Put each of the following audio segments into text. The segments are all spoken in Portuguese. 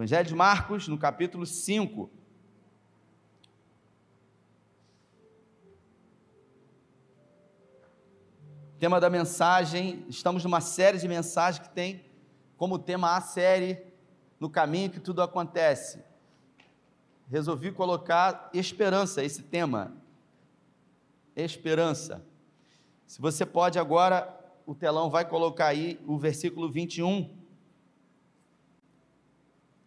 Evangelho de Marcos, no capítulo 5. Tema da mensagem, estamos numa série de mensagens que tem como tema a série No Caminho que Tudo Acontece. Resolvi colocar esperança, esse tema. Esperança. Se você pode agora, o telão vai colocar aí o versículo 21.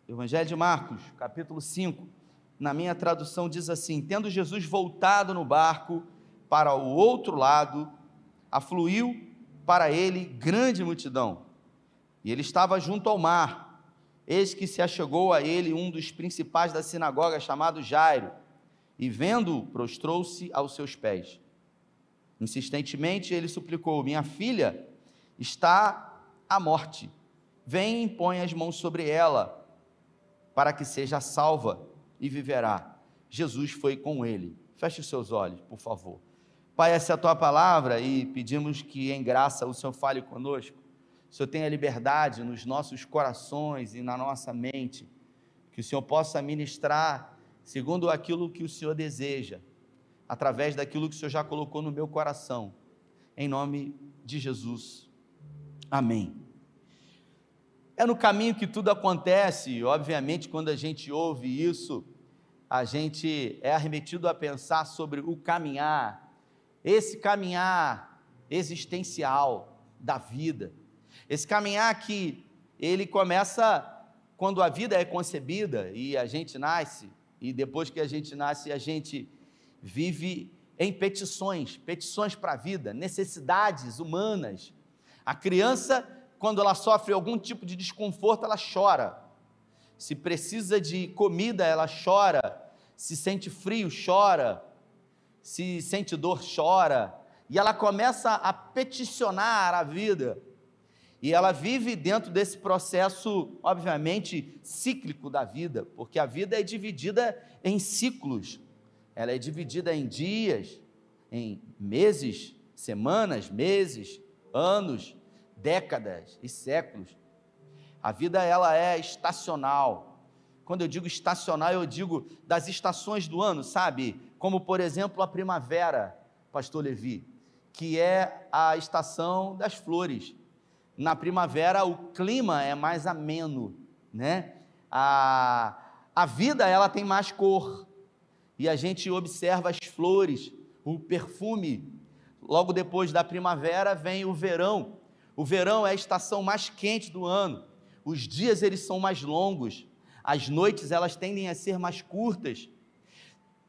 Evangelho de Marcos, capítulo 5. Na minha tradução diz assim: Tendo Jesus voltado no barco para o outro lado, afluiu para ele grande multidão. E ele estava junto ao mar. Eis que se achegou a ele um dos principais da sinagoga, chamado Jairo, e vendo-o, prostrou-se aos seus pés. Insistentemente ele suplicou: Minha filha está à morte. Vem e põe as mãos sobre ela, para que seja salva e viverá. Jesus foi com ele. Feche os seus olhos, por favor. Pai, essa é a tua palavra e pedimos que em graça o Senhor fale conosco. O Senhor tenha liberdade nos nossos corações e na nossa mente. Que o Senhor possa ministrar segundo aquilo que o Senhor deseja, através daquilo que o Senhor já colocou no meu coração. Em nome de Jesus. Amém. É no caminho que tudo acontece, obviamente, quando a gente ouve isso, a gente é arremetido a pensar sobre o caminhar, esse caminhar existencial da vida, esse caminhar que ele começa quando a vida é concebida e a gente nasce, e depois que a gente nasce, a gente vive em petições, petições para a vida, necessidades humanas. A criança, quando ela sofre algum tipo de desconforto, ela chora. Se precisa de comida, ela chora. Se sente frio, chora se sente dor, chora, e ela começa a peticionar a vida. E ela vive dentro desse processo, obviamente, cíclico da vida, porque a vida é dividida em ciclos. Ela é dividida em dias, em meses, semanas, meses, anos, décadas e séculos. A vida ela é estacional. Quando eu digo estacional, eu digo das estações do ano, sabe? como por exemplo a primavera, pastor Levi, que é a estação das flores. Na primavera o clima é mais ameno, né? A, a vida ela tem mais cor e a gente observa as flores, o perfume. Logo depois da primavera vem o verão. O verão é a estação mais quente do ano. Os dias eles são mais longos, as noites elas tendem a ser mais curtas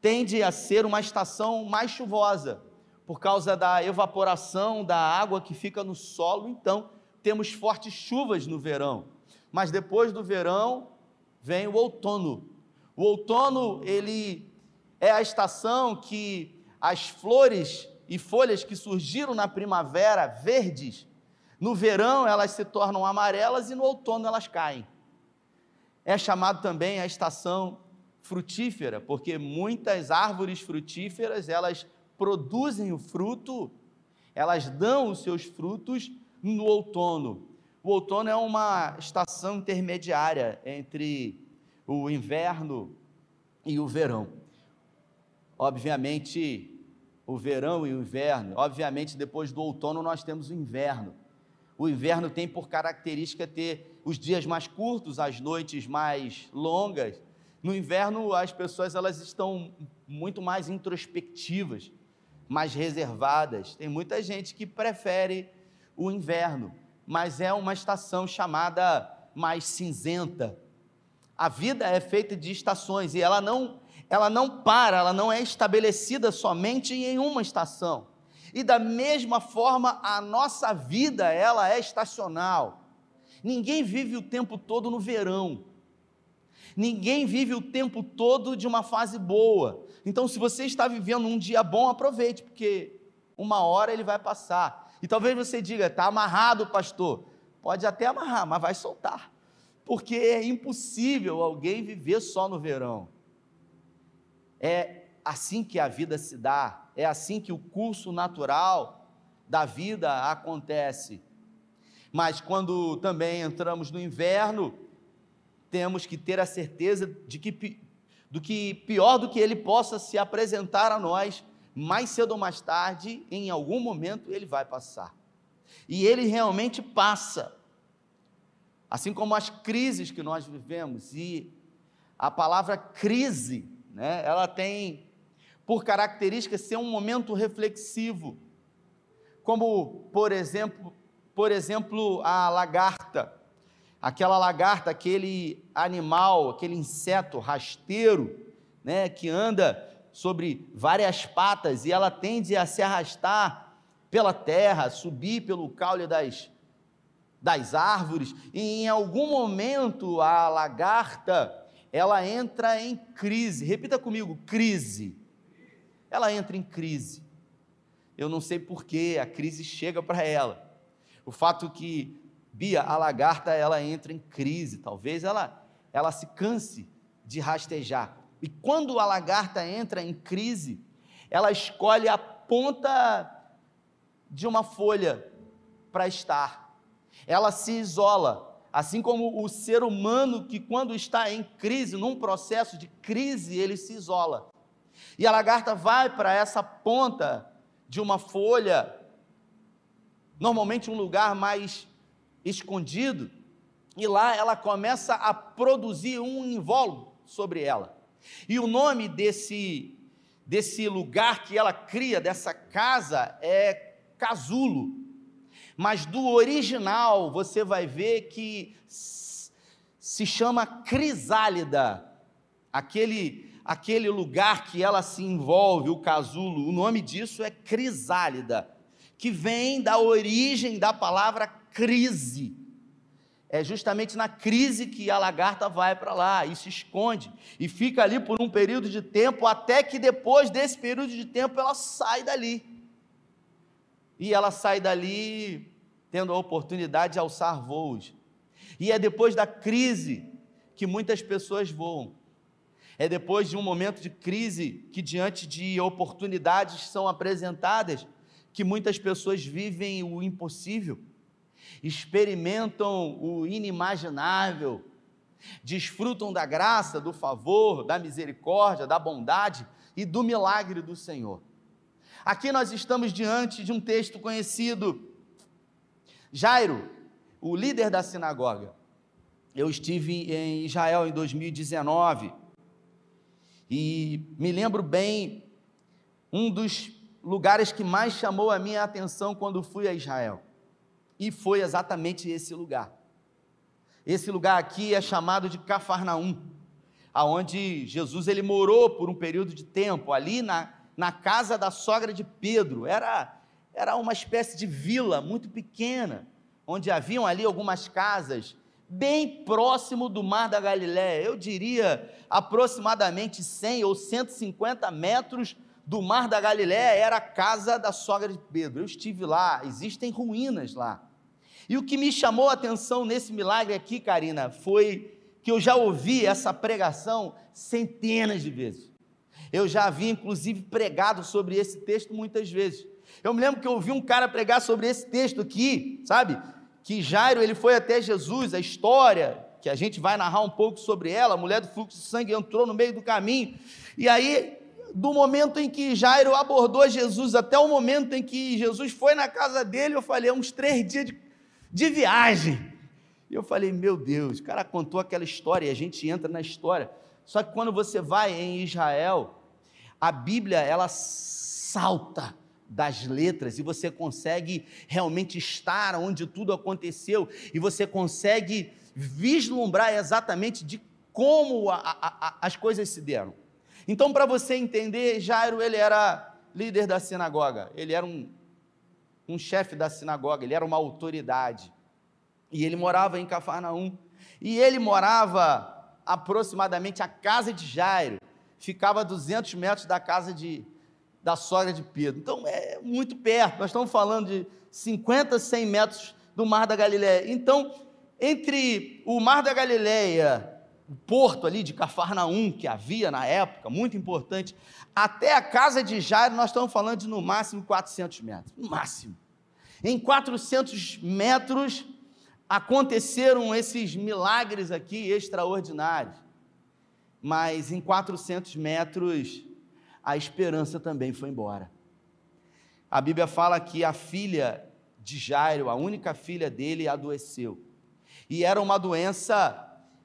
tende a ser uma estação mais chuvosa, por causa da evaporação da água que fica no solo. Então, temos fortes chuvas no verão. Mas depois do verão vem o outono. O outono, ele é a estação que as flores e folhas que surgiram na primavera verdes, no verão elas se tornam amarelas e no outono elas caem. É chamado também a estação frutífera, porque muitas árvores frutíferas, elas produzem o fruto, elas dão os seus frutos no outono. O outono é uma estação intermediária entre o inverno e o verão. Obviamente, o verão e o inverno, obviamente depois do outono nós temos o inverno. O inverno tem por característica ter os dias mais curtos, as noites mais longas, no inverno, as pessoas elas estão muito mais introspectivas, mais reservadas. Tem muita gente que prefere o inverno, mas é uma estação chamada mais cinzenta. A vida é feita de estações e ela não, ela não para, ela não é estabelecida somente em uma estação. E da mesma forma, a nossa vida, ela é estacional. Ninguém vive o tempo todo no verão. Ninguém vive o tempo todo de uma fase boa. Então, se você está vivendo um dia bom, aproveite, porque uma hora ele vai passar. E talvez você diga, está amarrado, pastor. Pode até amarrar, mas vai soltar. Porque é impossível alguém viver só no verão. É assim que a vida se dá, é assim que o curso natural da vida acontece. Mas quando também entramos no inverno, temos que ter a certeza de que do que pior do que ele possa se apresentar a nós, mais cedo ou mais tarde, em algum momento ele vai passar. E ele realmente passa. Assim como as crises que nós vivemos e a palavra crise, né, ela tem por característica ser um momento reflexivo. Como, por exemplo, por exemplo, a lagarta. Aquela lagarta, aquele animal, aquele inseto rasteiro, né, que anda sobre várias patas e ela tende a se arrastar pela terra, subir pelo caule das, das árvores, e em algum momento a lagarta, ela entra em crise. Repita comigo, crise. Ela entra em crise. Eu não sei por que a crise chega para ela. O fato que Bia, a lagarta, ela entra em crise, talvez ela ela se canse de rastejar. E quando a lagarta entra em crise, ela escolhe a ponta de uma folha para estar. Ela se isola, assim como o ser humano que quando está em crise, num processo de crise, ele se isola. E a lagarta vai para essa ponta de uma folha, normalmente um lugar mais escondido, e lá ela começa a produzir um invólucro sobre ela. E o nome desse, desse lugar que ela cria, dessa casa, é casulo. Mas do original você vai ver que se chama crisálida, aquele, aquele lugar que ela se envolve, o casulo, o nome disso é crisálida, que vem da origem da palavra crise é justamente na crise que a lagarta vai para lá e se esconde e fica ali por um período de tempo, até que depois desse período de tempo ela sai dali. E ela sai dali tendo a oportunidade de alçar voos. E é depois da crise que muitas pessoas voam. É depois de um momento de crise que, diante de oportunidades são apresentadas, que muitas pessoas vivem o impossível experimentam o inimaginável, desfrutam da graça, do favor, da misericórdia, da bondade e do milagre do Senhor. Aqui nós estamos diante de um texto conhecido. Jairo, o líder da sinagoga. Eu estive em Israel em 2019 e me lembro bem um dos lugares que mais chamou a minha atenção quando fui a Israel. E foi exatamente esse lugar. Esse lugar aqui é chamado de Cafarnaum, aonde Jesus ele morou por um período de tempo ali na, na casa da sogra de Pedro. Era era uma espécie de vila muito pequena, onde haviam ali algumas casas bem próximo do Mar da Galiléia. Eu diria aproximadamente 100 ou 150 metros do Mar da Galiléia era a casa da sogra de Pedro. Eu estive lá, existem ruínas lá. E o que me chamou a atenção nesse milagre aqui, Karina, foi que eu já ouvi essa pregação centenas de vezes. Eu já havia, inclusive, pregado sobre esse texto muitas vezes. Eu me lembro que eu ouvi um cara pregar sobre esse texto aqui, sabe? Que Jairo ele foi até Jesus, a história que a gente vai narrar um pouco sobre ela, a mulher do fluxo de sangue entrou no meio do caminho. E aí do momento em que Jairo abordou Jesus até o momento em que Jesus foi na casa dele, eu falei, é uns três dias de, de viagem. E eu falei, meu Deus, o cara contou aquela história e a gente entra na história. Só que quando você vai em Israel, a Bíblia ela salta das letras e você consegue realmente estar onde tudo aconteceu e você consegue vislumbrar exatamente de como a, a, a, as coisas se deram. Então, para você entender, Jairo ele era líder da sinagoga, ele era um, um chefe da sinagoga, ele era uma autoridade. E ele morava em Cafarnaum. E ele morava aproximadamente a casa de Jairo, ficava a 200 metros da casa de, da sogra de Pedro. Então é muito perto, nós estamos falando de 50, 100 metros do Mar da Galileia. Então, entre o Mar da Galileia o porto ali de Cafarnaum, que havia na época, muito importante, até a casa de Jairo, nós estamos falando de no máximo 400 metros, no máximo. Em 400 metros aconteceram esses milagres aqui extraordinários, mas em 400 metros a esperança também foi embora. A Bíblia fala que a filha de Jairo, a única filha dele, adoeceu. E era uma doença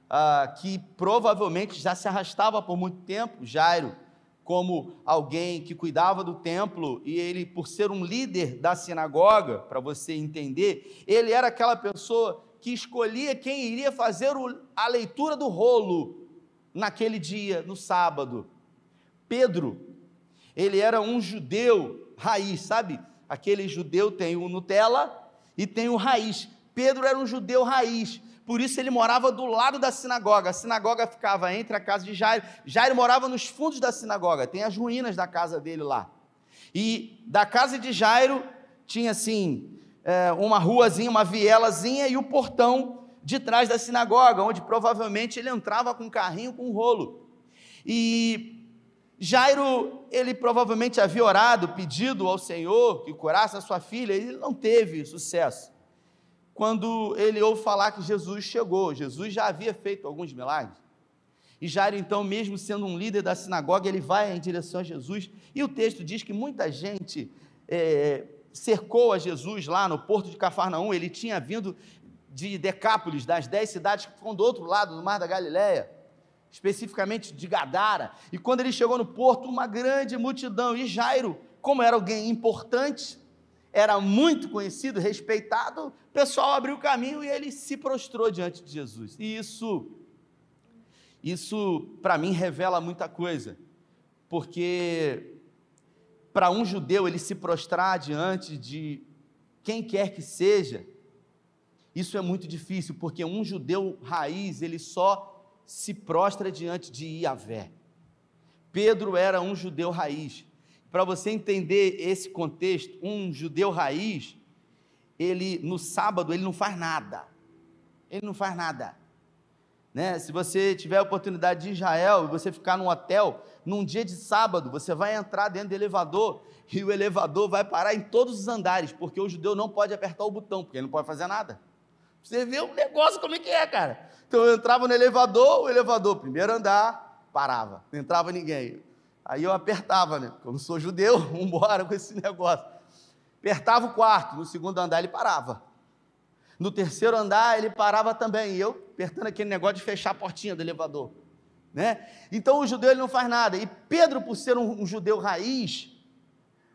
ah, que provavelmente já se arrastava por muito tempo. Jairo, como alguém que cuidava do templo, e ele, por ser um líder da sinagoga, para você entender, ele era aquela pessoa que escolhia quem iria fazer a leitura do rolo naquele dia, no sábado. Pedro, ele era um judeu raiz, sabe? Aquele judeu tem o Nutella e tem o raiz. Pedro era um judeu raiz, por isso ele morava do lado da sinagoga. A sinagoga ficava entre a casa de Jairo. Jairo morava nos fundos da sinagoga, tem as ruínas da casa dele lá. E da casa de Jairo tinha assim é, uma ruazinha, uma vielazinha e o portão de trás da sinagoga, onde provavelmente ele entrava com um carrinho com um rolo. E Jairo, ele provavelmente havia orado, pedido ao Senhor que curasse a sua filha, ele não teve sucesso. Quando ele ouve falar que Jesus chegou, Jesus já havia feito alguns milagres. E Jairo, então, mesmo sendo um líder da sinagoga, ele vai em direção a Jesus. E o texto diz que muita gente é, cercou a Jesus lá no porto de Cafarnaum, ele tinha vindo de Decápolis, das dez cidades que ficam do outro lado do Mar da Galileia, especificamente de Gadara. E quando ele chegou no porto, uma grande multidão, e Jairo, como era alguém importante, era muito conhecido, respeitado, o pessoal abriu o caminho e ele se prostrou diante de Jesus. E isso, isso para mim revela muita coisa, porque para um judeu ele se prostrar diante de quem quer que seja, isso é muito difícil, porque um judeu raiz, ele só se prostra diante de Iavé. Pedro era um judeu raiz. Para você entender esse contexto, um judeu raiz, ele no sábado ele não faz nada. Ele não faz nada. Né? Se você tiver a oportunidade de Israel e você ficar num hotel, num dia de sábado, você vai entrar dentro do elevador e o elevador vai parar em todos os andares, porque o judeu não pode apertar o botão, porque ele não pode fazer nada. Você vê o negócio como é que é, cara. Então eu entrava no elevador, o elevador, primeiro andar, parava, não entrava ninguém. Aí eu apertava, né? Não sou judeu, vamos embora com esse negócio. Apertava o quarto, no segundo andar ele parava. No terceiro andar ele parava também, e eu apertando aquele negócio de fechar a portinha do elevador. Né? Então o judeu ele não faz nada. E Pedro, por ser um, um judeu raiz,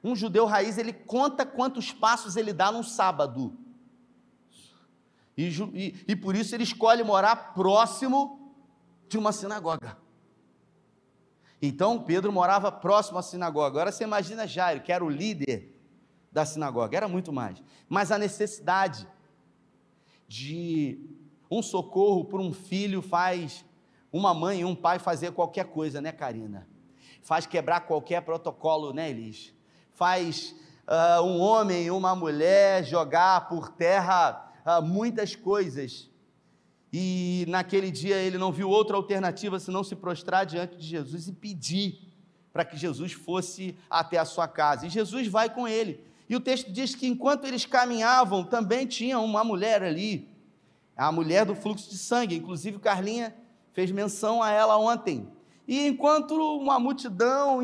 um judeu raiz, ele conta quantos passos ele dá num sábado. E, e, e por isso ele escolhe morar próximo de uma sinagoga. Então Pedro morava próximo à sinagoga. Agora você imagina Jairo, que era o líder da sinagoga, era muito mais. Mas a necessidade de um socorro por um filho faz uma mãe e um pai fazer qualquer coisa, né, Karina? Faz quebrar qualquer protocolo, né, Elis? Faz uh, um homem e uma mulher jogar por terra uh, muitas coisas e naquele dia ele não viu outra alternativa senão se prostrar diante de Jesus e pedir para que Jesus fosse até a sua casa. E Jesus vai com ele. E o texto diz que enquanto eles caminhavam, também tinha uma mulher ali, a mulher do fluxo de sangue. Inclusive, Carlinha fez menção a ela ontem. E enquanto uma multidão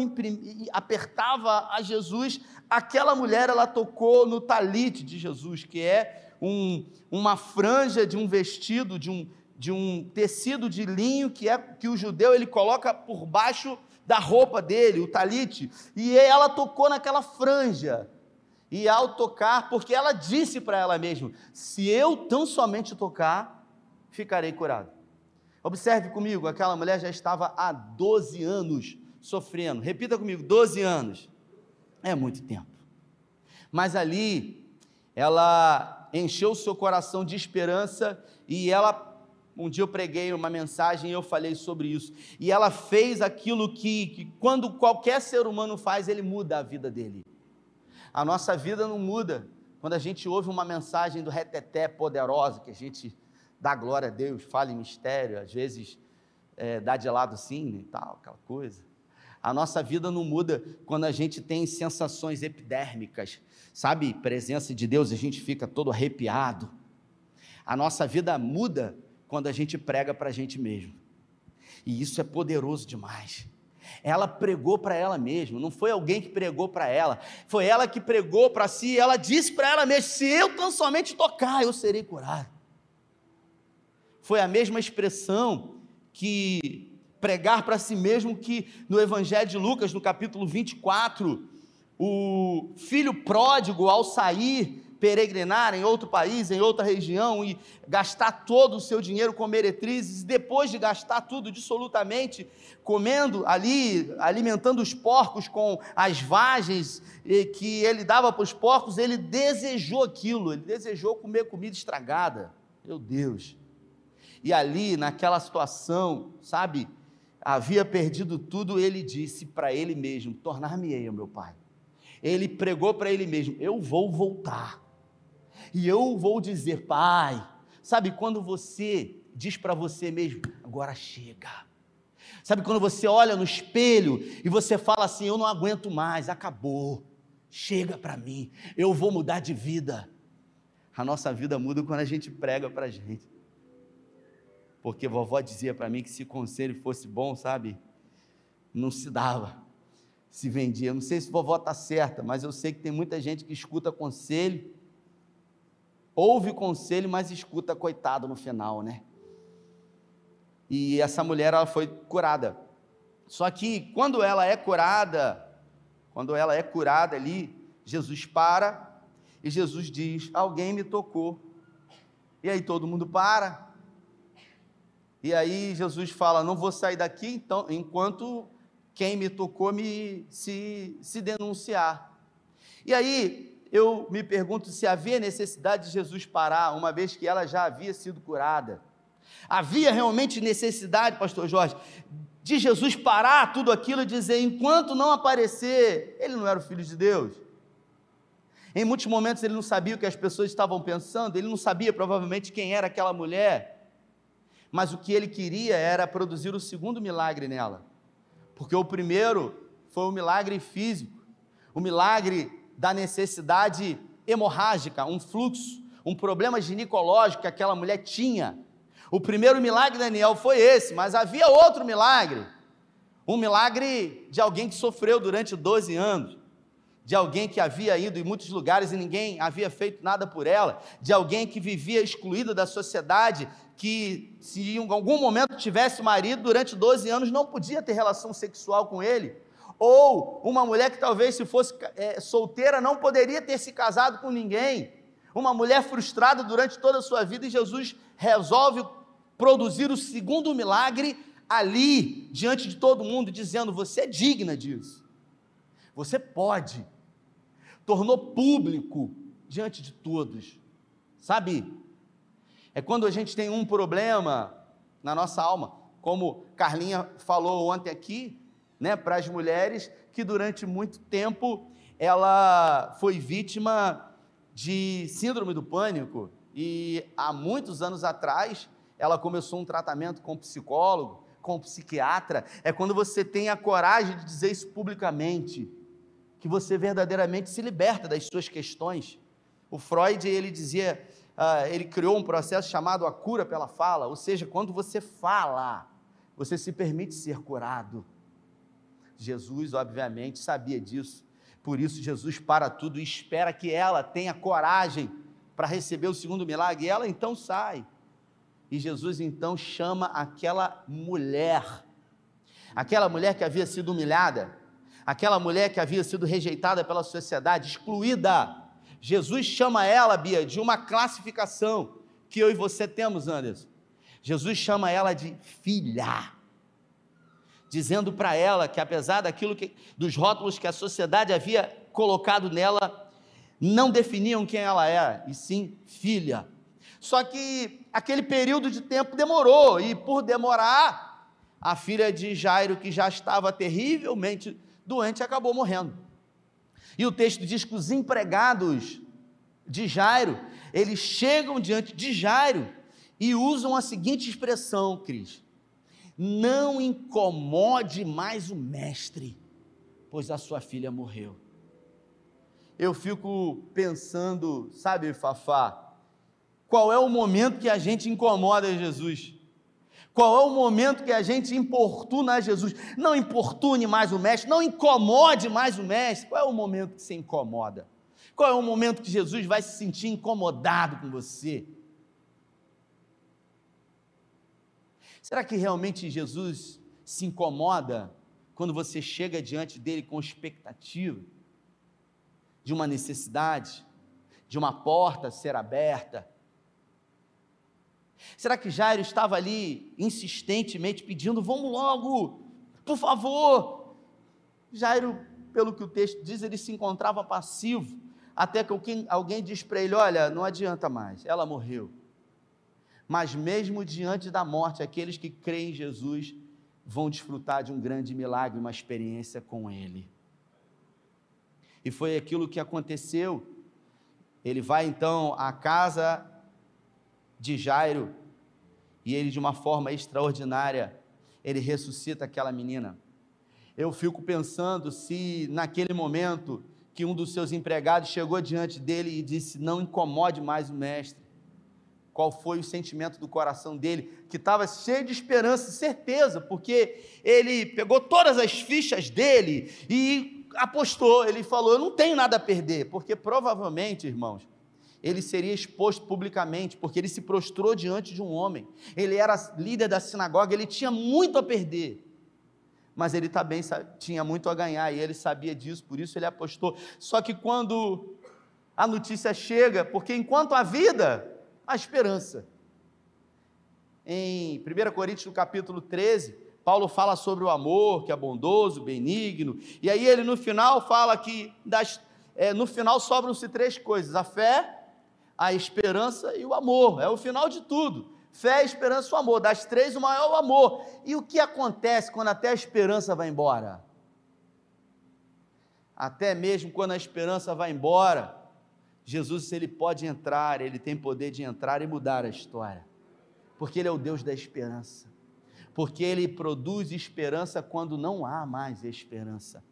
apertava a Jesus, aquela mulher ela tocou no talite de Jesus, que é um, uma franja de um vestido, de um, de um tecido de linho que é que o judeu ele coloca por baixo da roupa dele, o talite, e ela tocou naquela franja. E ao tocar, porque ela disse para ela mesma: se eu tão somente tocar, ficarei curado. Observe comigo, aquela mulher já estava há 12 anos sofrendo. Repita comigo: 12 anos. É muito tempo. Mas ali, ela encheu o seu coração de esperança e ela um dia eu preguei uma mensagem e eu falei sobre isso. E ela fez aquilo que, que, quando qualquer ser humano faz, ele muda a vida dele. A nossa vida não muda quando a gente ouve uma mensagem do reteté poderosa, que a gente dá glória a Deus, fala em mistério, às vezes é, dá de lado sim e tal, aquela coisa. A nossa vida não muda quando a gente tem sensações epidérmicas, sabe? Presença de Deus, a gente fica todo arrepiado. A nossa vida muda quando a gente prega para a gente mesmo. E isso é poderoso demais. Ela pregou para ela mesma, não foi alguém que pregou para ela, foi ela que pregou para si, ela disse para ela mesma: se eu tão somente tocar, eu serei curado. Foi a mesma expressão que pregar para si mesmo que no Evangelho de Lucas, no capítulo 24, o filho pródigo, ao sair, peregrinar em outro país, em outra região e gastar todo o seu dinheiro com meretrizes, depois de gastar tudo dissolutamente, comendo ali, alimentando os porcos com as vagens que ele dava para os porcos, ele desejou aquilo, ele desejou comer comida estragada. Meu Deus. E ali, naquela situação, sabe, havia perdido tudo, ele disse para ele mesmo: Tornar-me-ei, meu pai. Ele pregou para ele mesmo: Eu vou voltar e eu vou dizer, Pai, sabe quando você diz para você mesmo, agora chega. Sabe quando você olha no espelho e você fala assim, eu não aguento mais, acabou. Chega para mim, eu vou mudar de vida. A nossa vida muda quando a gente prega para a gente. Porque vovó dizia para mim que se conselho fosse bom, sabe? Não se dava, se vendia. Não sei se vovó está certa, mas eu sei que tem muita gente que escuta conselho ouve conselho, mas escuta coitado no final, né? E essa mulher ela foi curada. Só que quando ela é curada, quando ela é curada ali, Jesus para e Jesus diz: Alguém me tocou. E aí todo mundo para. E aí Jesus fala: Não vou sair daqui então, enquanto quem me tocou me se, se denunciar. E aí eu me pergunto se havia necessidade de Jesus parar, uma vez que ela já havia sido curada. Havia realmente necessidade, Pastor Jorge, de Jesus parar tudo aquilo e dizer: enquanto não aparecer, ele não era o Filho de Deus. Em muitos momentos ele não sabia o que as pessoas estavam pensando, ele não sabia provavelmente quem era aquela mulher, mas o que ele queria era produzir o segundo milagre nela, porque o primeiro foi o milagre físico, o milagre da necessidade hemorrágica, um fluxo, um problema ginecológico que aquela mulher tinha. O primeiro milagre de Daniel foi esse, mas havia outro milagre. Um milagre de alguém que sofreu durante 12 anos, de alguém que havia ido em muitos lugares e ninguém havia feito nada por ela, de alguém que vivia excluída da sociedade, que se em algum momento tivesse marido durante 12 anos não podia ter relação sexual com ele ou uma mulher que talvez, se fosse é, solteira, não poderia ter se casado com ninguém. Uma mulher frustrada durante toda a sua vida, e Jesus resolve produzir o segundo milagre ali, diante de todo mundo, dizendo: Você é digna disso. Você pode. Tornou público diante de todos. Sabe? É quando a gente tem um problema na nossa alma, como Carlinha falou ontem aqui, né, para as mulheres que durante muito tempo ela foi vítima de síndrome do pânico e há muitos anos atrás ela começou um tratamento com psicólogo, com psiquiatra. É quando você tem a coragem de dizer isso publicamente, que você verdadeiramente se liberta das suas questões. O Freud ele dizia, uh, ele criou um processo chamado a cura pela fala, ou seja, quando você fala, você se permite ser curado. Jesus, obviamente, sabia disso. Por isso, Jesus para tudo e espera que ela tenha coragem para receber o segundo milagre. E ela então sai. E Jesus então chama aquela mulher, aquela mulher que havia sido humilhada, aquela mulher que havia sido rejeitada pela sociedade, excluída. Jesus chama ela, Bia, de uma classificação que eu e você temos, Anderson. Jesus chama ela de filha dizendo para ela que apesar daquilo que dos rótulos que a sociedade havia colocado nela, não definiam quem ela era, e sim filha. Só que aquele período de tempo demorou, e por demorar, a filha de Jairo, que já estava terrivelmente doente, acabou morrendo. E o texto diz que os empregados de Jairo, eles chegam diante de Jairo e usam a seguinte expressão, Cris: não incomode mais o mestre, pois a sua filha morreu. Eu fico pensando, sabe, Fafá, Qual é o momento que a gente incomoda Jesus? Qual é o momento que a gente importuna Jesus? Não importune mais o mestre, não incomode mais o mestre. Qual é o momento que você incomoda? Qual é o momento que Jesus vai se sentir incomodado com você? Será que realmente Jesus se incomoda quando você chega diante dele com expectativa de uma necessidade, de uma porta ser aberta? Será que Jairo estava ali insistentemente pedindo: vamos logo, por favor? Jairo, pelo que o texto diz, ele se encontrava passivo, até que alguém, diz para ele: olha, não adianta mais, ela morreu. Mas mesmo diante da morte, aqueles que creem em Jesus vão desfrutar de um grande milagre, uma experiência com Ele. E foi aquilo que aconteceu. Ele vai então à casa de Jairo e ele, de uma forma extraordinária, ele ressuscita aquela menina. Eu fico pensando se naquele momento que um dos seus empregados chegou diante dele e disse: Não incomode mais o mestre. Qual foi o sentimento do coração dele, que estava cheio de esperança e certeza, porque ele pegou todas as fichas dele e apostou. Ele falou: Eu não tenho nada a perder, porque provavelmente, irmãos, ele seria exposto publicamente, porque ele se prostrou diante de um homem. Ele era líder da sinagoga, ele tinha muito a perder. Mas ele também tinha muito a ganhar, e ele sabia disso, por isso ele apostou. Só que quando a notícia chega, porque enquanto a vida, a esperança. Em 1 Coríntios, no capítulo 13, Paulo fala sobre o amor, que é bondoso, benigno, e aí ele no final fala que das, é, no final sobram-se três coisas: a fé, a esperança e o amor. É o final de tudo. Fé, esperança e o amor. Das três, o maior é o amor. E o que acontece quando até a esperança vai embora? Até mesmo quando a esperança vai embora, Jesus, ele pode entrar, ele tem poder de entrar e mudar a história. Porque ele é o Deus da esperança. Porque ele produz esperança quando não há mais esperança.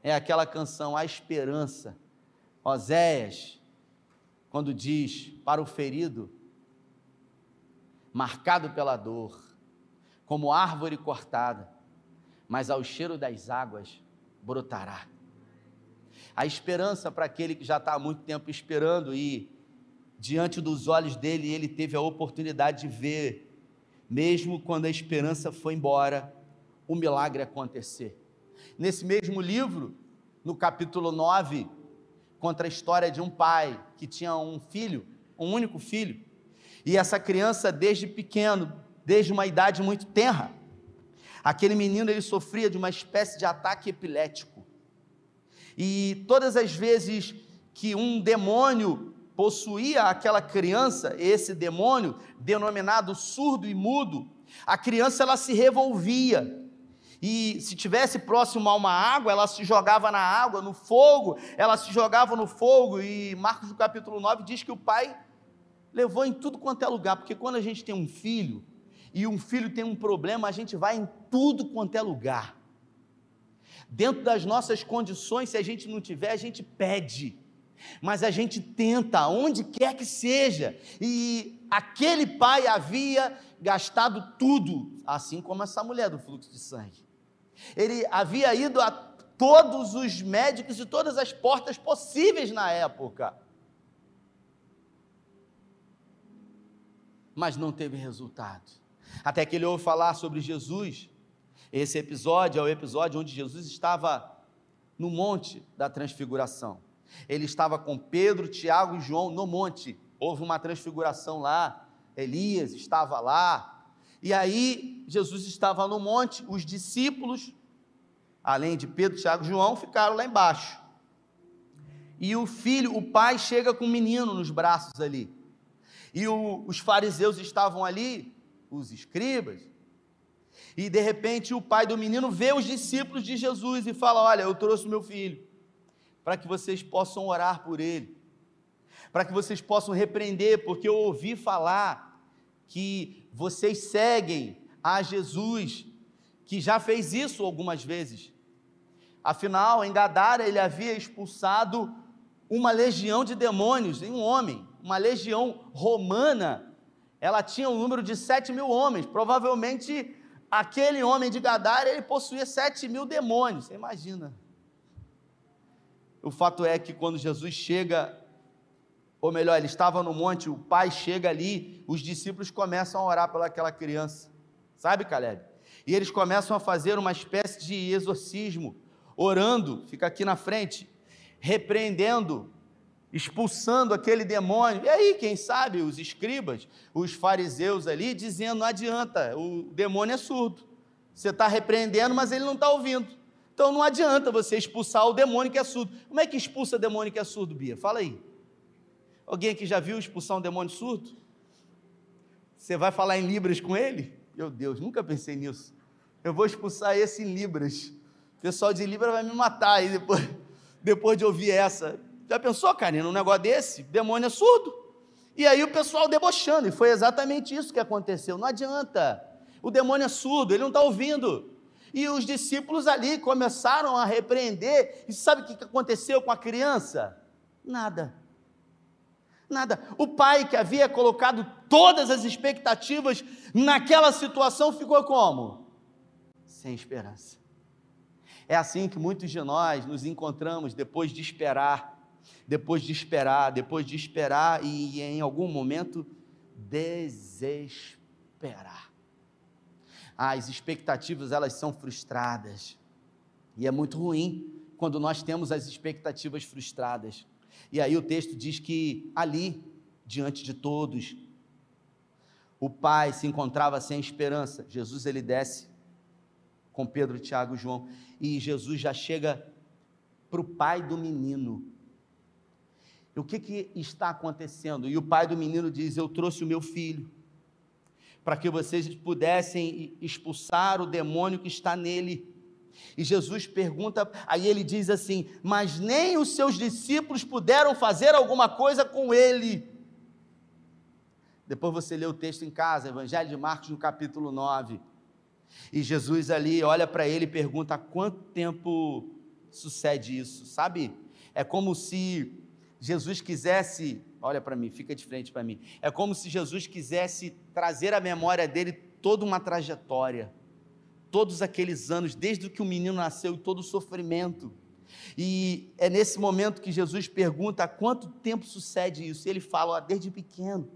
É aquela canção, A Esperança. Oséias quando diz para o ferido, marcado pela dor, como árvore cortada, mas ao cheiro das águas brotará. A esperança para aquele que já está há muito tempo esperando e diante dos olhos dele ele teve a oportunidade de ver, mesmo quando a esperança foi embora, o milagre acontecer. Nesse mesmo livro, no capítulo 9, contra a história de um pai que tinha um filho, um único filho, e essa criança desde pequeno, desde uma idade muito tenra, aquele menino ele sofria de uma espécie de ataque epilético. E todas as vezes que um demônio possuía aquela criança, esse demônio denominado surdo e mudo, a criança ela se revolvia e se tivesse próximo a uma água, ela se jogava na água, no fogo, ela se jogava no fogo, e Marcos no capítulo 9 diz que o pai levou em tudo quanto é lugar, porque quando a gente tem um filho, e um filho tem um problema, a gente vai em tudo quanto é lugar. Dentro das nossas condições, se a gente não tiver, a gente pede, mas a gente tenta, onde quer que seja, e aquele pai havia gastado tudo, assim como essa mulher do fluxo de sangue. Ele havia ido a todos os médicos e todas as portas possíveis na época. Mas não teve resultado. Até que ele ouve falar sobre Jesus. Esse episódio é o episódio onde Jesus estava no monte da transfiguração. Ele estava com Pedro, Tiago e João no monte. Houve uma transfiguração lá. Elias estava lá, e aí, Jesus estava no monte, os discípulos, além de Pedro, Tiago e João, ficaram lá embaixo. E o filho, o pai, chega com o menino nos braços ali. E o, os fariseus estavam ali, os escribas. E de repente o pai do menino vê os discípulos de Jesus e fala: Olha, eu trouxe o meu filho, para que vocês possam orar por ele, para que vocês possam repreender, porque eu ouvi falar que vocês seguem a Jesus, que já fez isso algumas vezes. Afinal, em Gadara ele havia expulsado uma legião de demônios em um homem, uma legião romana, ela tinha um número de 7 mil homens. Provavelmente aquele homem de Gadara, ele possuía 7 mil demônios. Você imagina. O fato é que quando Jesus chega, ou melhor, ele estava no monte, o pai chega ali, os discípulos começam a orar pelaquela criança. Sabe, Caleb? E eles começam a fazer uma espécie de exorcismo, orando, fica aqui na frente, repreendendo, expulsando aquele demônio. E aí, quem sabe, os escribas, os fariseus ali, dizendo: não adianta, o demônio é surdo. Você está repreendendo, mas ele não está ouvindo. Então não adianta você expulsar o demônio que é surdo. Como é que expulsa o demônio que é surdo, Bia? Fala aí. Alguém aqui já viu expulsar um demônio surdo? Você vai falar em Libras com ele? Meu Deus, nunca pensei nisso. Eu vou expulsar esse em Libras. O pessoal de Libras vai me matar aí depois, depois de ouvir essa. Já pensou, Karina, um negócio desse? Demônio é surdo. E aí o pessoal debochando, e foi exatamente isso que aconteceu. Não adianta. O demônio é surdo, ele não está ouvindo. E os discípulos ali começaram a repreender. E sabe o que aconteceu com a criança? Nada. Nada. O pai que havia colocado todas as expectativas naquela situação ficou como? Sem esperança. É assim que muitos de nós nos encontramos depois de esperar, depois de esperar, depois de esperar e em algum momento desesperar. As expectativas elas são frustradas. E é muito ruim quando nós temos as expectativas frustradas. E aí o texto diz que ali, diante de todos, o pai se encontrava sem esperança. Jesus ele desce com Pedro, Tiago e João, e Jesus já chega para o pai do menino. E o que, que está acontecendo? E o pai do menino diz: Eu trouxe o meu filho, para que vocês pudessem expulsar o demônio que está nele. E Jesus pergunta, aí ele diz assim: Mas nem os seus discípulos puderam fazer alguma coisa com ele. Depois você lê o texto em casa, Evangelho de Marcos, no capítulo 9. E Jesus ali olha para ele e pergunta: há quanto tempo sucede isso? Sabe? É como se Jesus quisesse, olha para mim, fica de frente para mim. É como se Jesus quisesse trazer à memória dele toda uma trajetória todos aqueles anos, desde que o menino nasceu e todo o sofrimento. E é nesse momento que Jesus pergunta há quanto tempo sucede isso. E ele fala, ó, desde pequeno.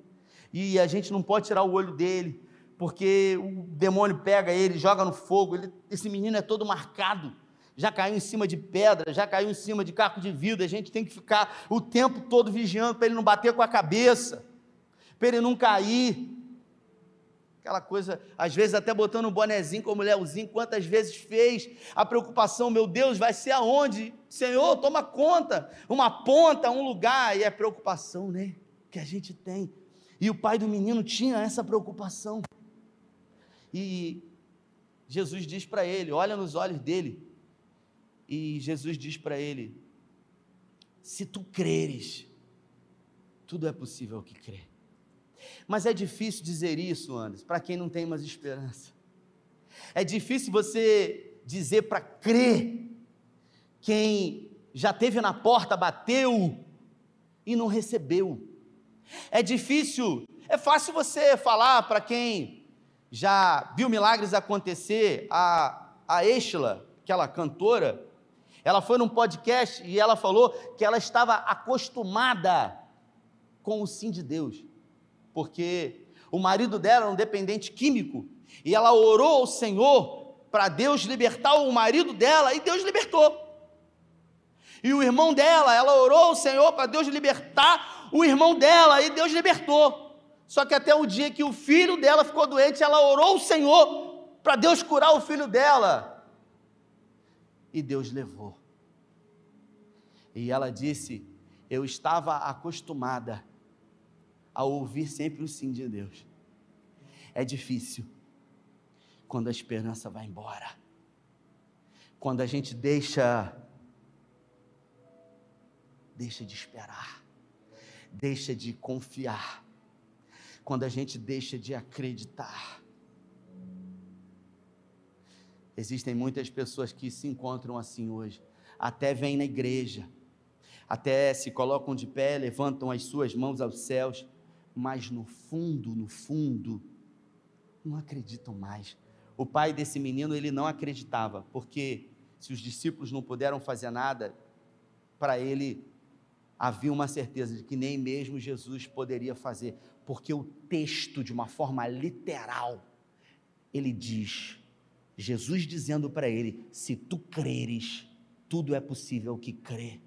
E a gente não pode tirar o olho dele, porque o demônio pega ele, joga no fogo. Ele, esse menino é todo marcado. Já caiu em cima de pedra, já caiu em cima de caco de vidro. A gente tem que ficar o tempo todo vigiando para ele não bater com a cabeça, para ele não cair aquela coisa, às vezes até botando um bonezinho como Leozinho, quantas vezes fez, a preocupação, meu Deus, vai ser aonde? Senhor, toma conta, uma ponta, um lugar, e é preocupação, né, que a gente tem, e o pai do menino tinha essa preocupação, e Jesus diz para ele, olha nos olhos dele, e Jesus diz para ele, se tu creres, tudo é possível que crê. Mas é difícil dizer isso, Anderson, para quem não tem mais esperança. É difícil você dizer para crer quem já teve na porta, bateu e não recebeu. É difícil, é fácil você falar para quem já viu milagres acontecer, a, a Estela, aquela cantora, ela foi num podcast e ela falou que ela estava acostumada com o sim de Deus porque o marido dela era um dependente químico, e ela orou ao Senhor para Deus libertar o marido dela, e Deus libertou. E o irmão dela, ela orou ao Senhor para Deus libertar o irmão dela, e Deus libertou. Só que até o dia que o filho dela ficou doente, ela orou ao Senhor para Deus curar o filho dela. E Deus levou. E ela disse: Eu estava acostumada a ouvir sempre o sim de Deus. É difícil quando a esperança vai embora. Quando a gente deixa deixa de esperar, deixa de confiar. Quando a gente deixa de acreditar. Existem muitas pessoas que se encontram assim hoje, até vêm na igreja, até se colocam de pé, levantam as suas mãos aos céus, mas no fundo, no fundo, não acreditam mais. O pai desse menino, ele não acreditava, porque se os discípulos não puderam fazer nada, para ele havia uma certeza de que nem mesmo Jesus poderia fazer, porque o texto, de uma forma literal, ele diz, Jesus dizendo para ele: se tu creres, tudo é possível que crê.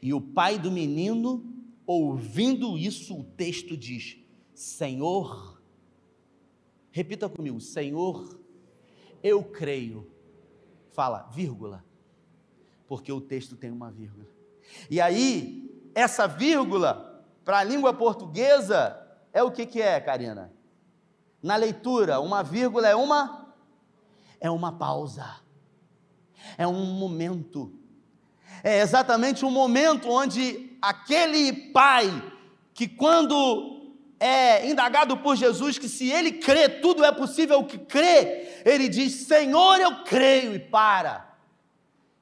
E o pai do menino, ouvindo isso, o texto diz: Senhor, repita comigo, Senhor, eu creio. Fala, vírgula, porque o texto tem uma vírgula. E aí, essa vírgula, para a língua portuguesa, é o que, que é, Karina? Na leitura, uma vírgula é uma é uma pausa. É um momento. É exatamente um momento onde aquele pai que quando é indagado por Jesus que se ele crê, tudo é possível que crê, ele diz: "Senhor, eu creio" e para.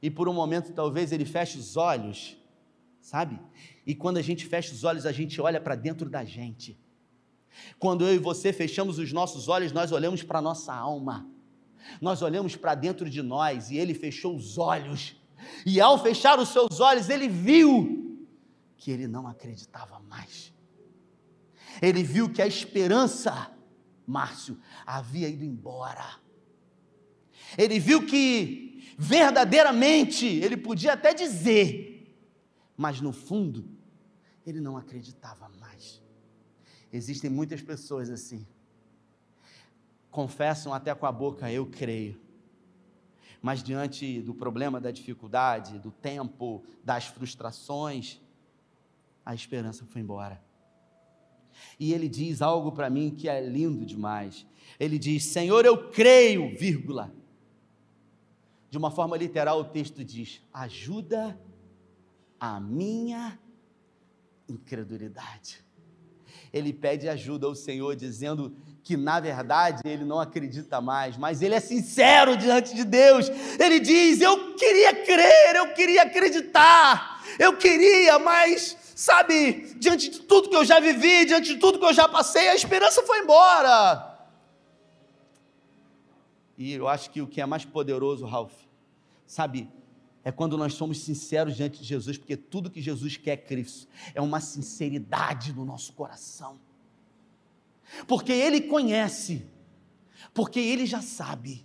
E por um momento talvez ele feche os olhos sabe? E quando a gente fecha os olhos, a gente olha para dentro da gente. Quando eu e você fechamos os nossos olhos, nós olhamos para a nossa alma. Nós olhamos para dentro de nós e ele fechou os olhos. E ao fechar os seus olhos, ele viu que ele não acreditava mais. Ele viu que a esperança, Márcio, havia ido embora. Ele viu que verdadeiramente ele podia até dizer mas no fundo, ele não acreditava mais. Existem muitas pessoas assim, confessam até com a boca, eu creio, mas diante do problema, da dificuldade, do tempo, das frustrações, a esperança foi embora. E ele diz algo para mim que é lindo demais. Ele diz: Senhor, eu creio, vírgula. De uma forma literal, o texto diz: ajuda a minha incredulidade. Ele pede ajuda ao Senhor, dizendo que na verdade ele não acredita mais, mas ele é sincero diante de Deus. Ele diz: Eu queria crer, eu queria acreditar, eu queria, mas sabe, diante de tudo que eu já vivi, diante de tudo que eu já passei, a esperança foi embora. E eu acho que o que é mais poderoso, Ralph, sabe, é quando nós somos sinceros diante de Jesus, porque tudo que Jesus quer, Cristo, é uma sinceridade no nosso coração. Porque Ele conhece, porque Ele já sabe.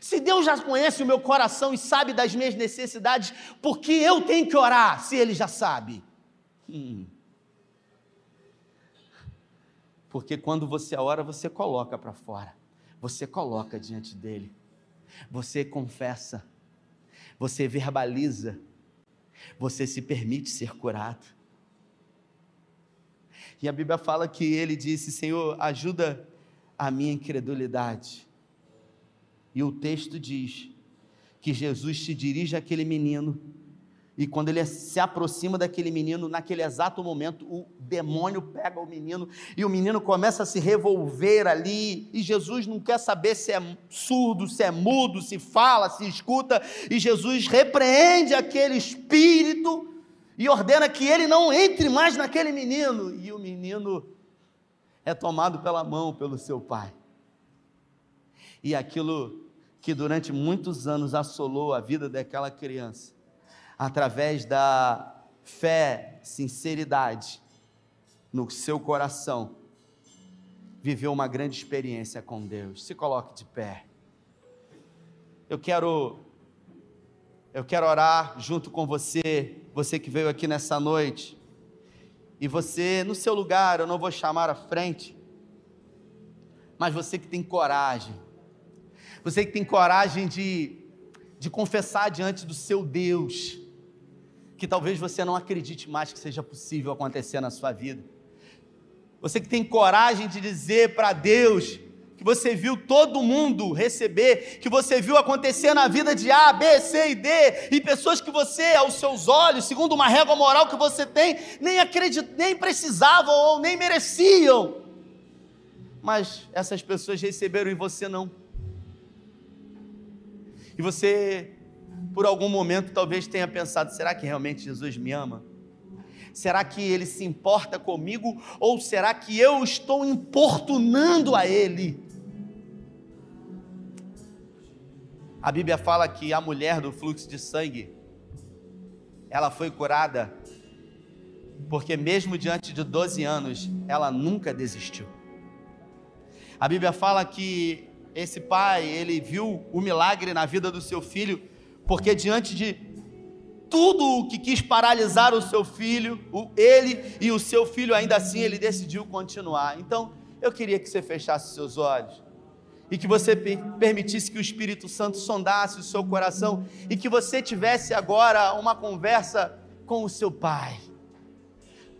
Se Deus já conhece o meu coração e sabe das minhas necessidades, por que eu tenho que orar se Ele já sabe? Hum. Porque quando você ora, você coloca para fora, você coloca diante dele, você confessa você verbaliza, você se permite ser curado. E a Bíblia fala que ele disse: Senhor, ajuda a minha incredulidade. E o texto diz que Jesus se dirige àquele menino e quando ele se aproxima daquele menino, naquele exato momento, o demônio pega o menino e o menino começa a se revolver ali. E Jesus não quer saber se é surdo, se é mudo, se fala, se escuta. E Jesus repreende aquele espírito e ordena que ele não entre mais naquele menino. E o menino é tomado pela mão pelo seu pai. E aquilo que durante muitos anos assolou a vida daquela criança através da fé, sinceridade no seu coração, viveu uma grande experiência com Deus. Se coloque de pé. Eu quero eu quero orar junto com você, você que veio aqui nessa noite. E você no seu lugar, eu não vou chamar à frente, mas você que tem coragem. Você que tem coragem de de confessar diante do seu Deus que talvez você não acredite mais que seja possível acontecer na sua vida. Você que tem coragem de dizer para Deus que você viu todo mundo receber, que você viu acontecer na vida de A, B, C e D, e pessoas que você, aos seus olhos, segundo uma régua moral que você tem, nem acredit, nem precisavam ou nem mereciam. Mas essas pessoas receberam e você não. E você por algum momento talvez tenha pensado: será que realmente Jesus me ama? Será que ele se importa comigo? Ou será que eu estou importunando a ele? A Bíblia fala que a mulher do fluxo de sangue, ela foi curada, porque mesmo diante de 12 anos, ela nunca desistiu. A Bíblia fala que esse pai, ele viu o milagre na vida do seu filho, porque diante de tudo o que quis paralisar o seu filho, o, ele e o seu filho, ainda assim ele decidiu continuar. Então, eu queria que você fechasse seus olhos e que você permitisse que o Espírito Santo sondasse o seu coração e que você tivesse agora uma conversa com o seu Pai,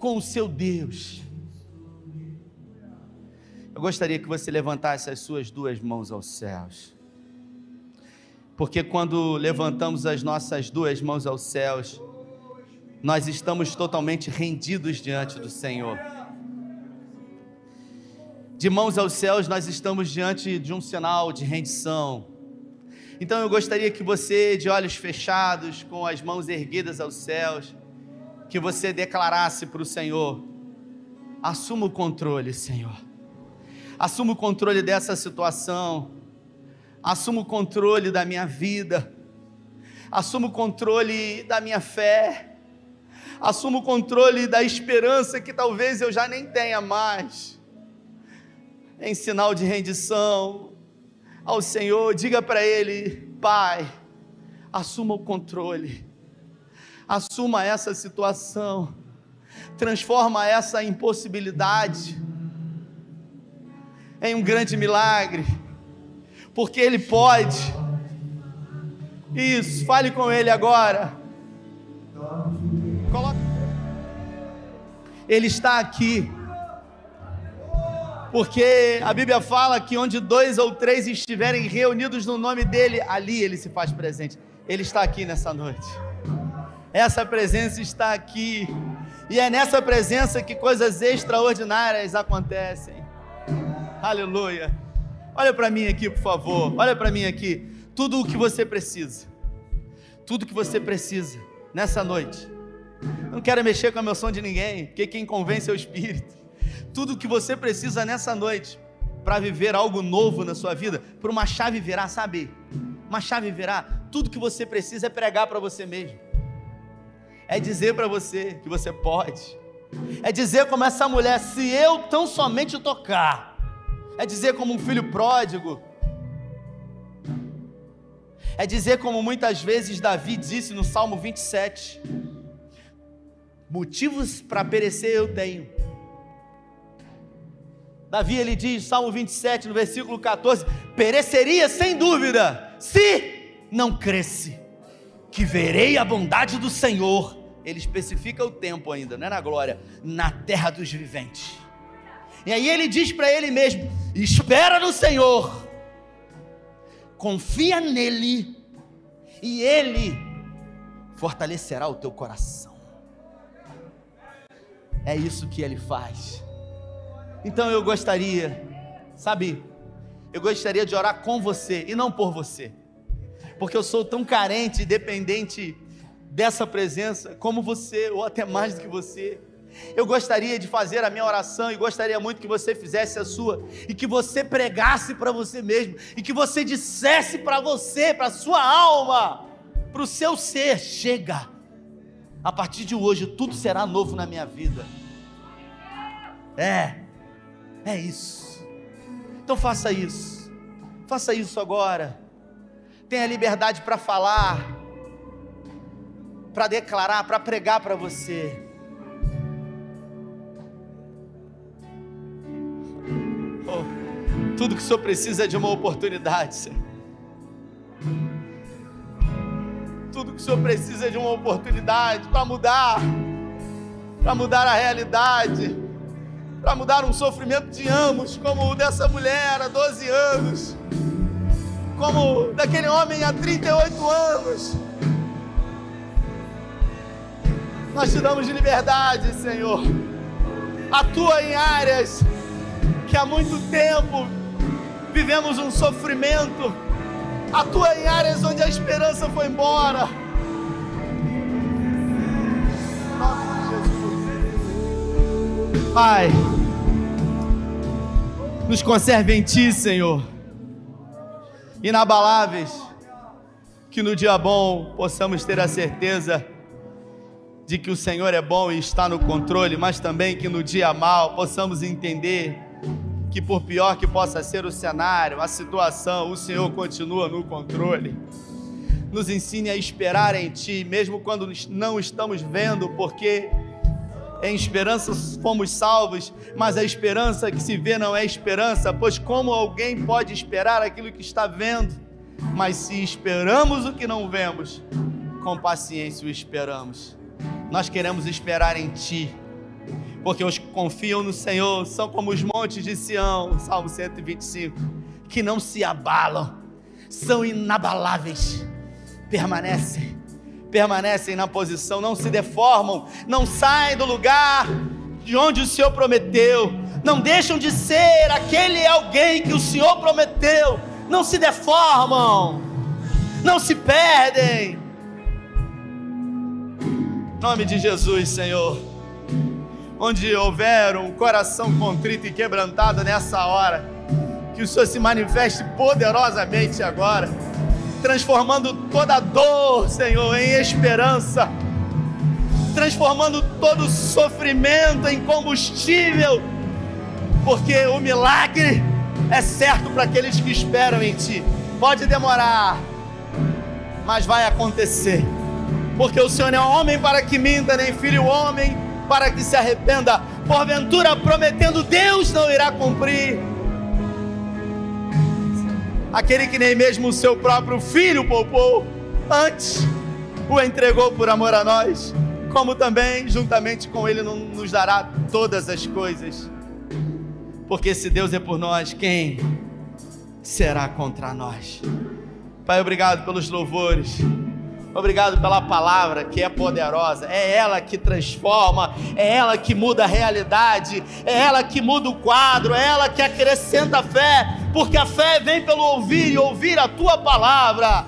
com o seu Deus. Eu gostaria que você levantasse as suas duas mãos aos céus. Porque quando levantamos as nossas duas mãos aos céus, nós estamos totalmente rendidos diante do Senhor de mãos aos céus, nós estamos diante de um sinal de rendição. Então eu gostaria que você, de olhos fechados, com as mãos erguidas aos céus, que você declarasse para o Senhor: assuma o controle, Senhor. Assuma o controle dessa situação. Assuma o controle da minha vida. Assuma o controle da minha fé. Assuma o controle da esperança que talvez eu já nem tenha mais em sinal de rendição ao Senhor, diga para Ele: Pai, assuma o controle, assuma essa situação, transforma essa impossibilidade em um grande milagre, porque Ele pode. Isso, fale com Ele agora. Ele está aqui porque a Bíblia fala que onde dois ou três estiverem reunidos no nome dele, ali ele se faz presente. Ele está aqui nessa noite. Essa presença está aqui. E é nessa presença que coisas extraordinárias acontecem. Aleluia. Olha para mim aqui, por favor. Olha para mim aqui. Tudo o que você precisa. Tudo que você precisa nessa noite. Eu não quero mexer com a emoção de ninguém, porque quem convence é o Espírito tudo que você precisa nessa noite para viver algo novo na sua vida, para uma chave virar, sabe? Uma chave virar, tudo que você precisa é pregar para você mesmo. É dizer para você que você pode. É dizer como essa mulher, se eu tão somente tocar. É dizer como um filho pródigo. É dizer como muitas vezes Davi disse no Salmo 27: Motivos para perecer eu tenho, Davi ele diz, Salmo 27, no versículo 14: Pereceria sem dúvida, se não cresce, que verei a bondade do Senhor. Ele especifica o tempo ainda, não é na glória, na terra dos viventes. E aí ele diz para ele mesmo: Espera no Senhor, confia nele, e ele fortalecerá o teu coração. É isso que ele faz. Então eu gostaria, sabe, eu gostaria de orar com você e não por você, porque eu sou tão carente e dependente dessa presença como você, ou até mais do que você. Eu gostaria de fazer a minha oração e gostaria muito que você fizesse a sua e que você pregasse para você mesmo e que você dissesse para você, para sua alma, para o seu ser: chega, a partir de hoje tudo será novo na minha vida. É, é isso. Então faça isso. Faça isso agora. Tenha liberdade para falar, para declarar, para pregar para você. Tudo que o Senhor precisa é de uma oportunidade, Senhor. Tudo que o Senhor precisa é de uma oportunidade para mudar, para mudar a realidade para mudar um sofrimento de ambos, como o dessa mulher há 12 anos, como daquele homem há 38 anos. Nós te damos de liberdade, Senhor. Atua em áreas que há muito tempo vivemos um sofrimento Atua em áreas onde a esperança foi embora. Pai, nos conserve em Ti, Senhor, inabaláveis, que no dia bom possamos ter a certeza de que o Senhor é bom e está no controle, mas também que no dia mal possamos entender que, por pior que possa ser o cenário, a situação, o Senhor continua no controle. Nos ensine a esperar em Ti, mesmo quando não estamos vendo, porque em esperança fomos salvos, mas a esperança que se vê não é esperança, pois como alguém pode esperar aquilo que está vendo? Mas se esperamos o que não vemos, com paciência o esperamos. Nós queremos esperar em Ti, porque os que confiam no Senhor são como os montes de Sião, Salmo 125, que não se abalam, são inabaláveis, permanecem permanecem na posição, não se deformam, não saem do lugar de onde o Senhor prometeu, não deixam de ser aquele alguém que o Senhor prometeu, não se deformam, não se perdem. Em nome de Jesus, Senhor. Onde houver um coração contrito e quebrantado nessa hora, que o Senhor se manifeste poderosamente agora transformando toda dor, Senhor, em esperança, transformando todo sofrimento em combustível, porque o milagre é certo para aqueles que esperam em Ti. Pode demorar, mas vai acontecer, porque o Senhor não é homem para que minta, nem filho homem para que se arrependa. Porventura, prometendo Deus não irá cumprir aquele que nem mesmo o seu próprio filho poupou, antes o entregou por amor a nós, como também, juntamente com ele, nos dará todas as coisas. Porque se Deus é por nós, quem será contra nós? Pai, obrigado pelos louvores. Obrigado pela palavra que é poderosa, é ela que transforma, é ela que muda a realidade, é ela que muda o quadro, é ela que acrescenta a fé, porque a fé vem pelo ouvir e ouvir a tua palavra.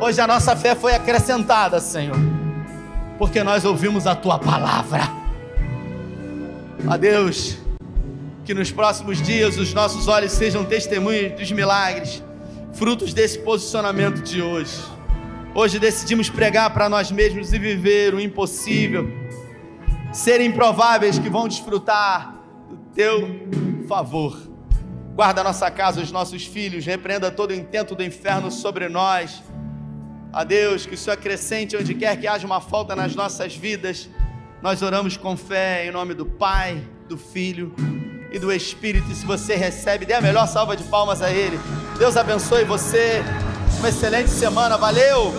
Hoje a nossa fé foi acrescentada, Senhor, porque nós ouvimos a tua palavra. A Deus, que nos próximos dias os nossos olhos sejam testemunhas dos milagres, frutos desse posicionamento de hoje. Hoje decidimos pregar para nós mesmos e viver o impossível, ser improváveis que vão desfrutar do teu favor. Guarda nossa casa, os nossos filhos, repreenda todo o intento do inferno sobre nós. A Deus, que o Senhor acrescente onde quer que haja uma falta nas nossas vidas. Nós oramos com fé em nome do Pai, do Filho e do Espírito. E se você recebe, dê a melhor salva de palmas a Ele. Deus abençoe você. Uma excelente semana. Valeu!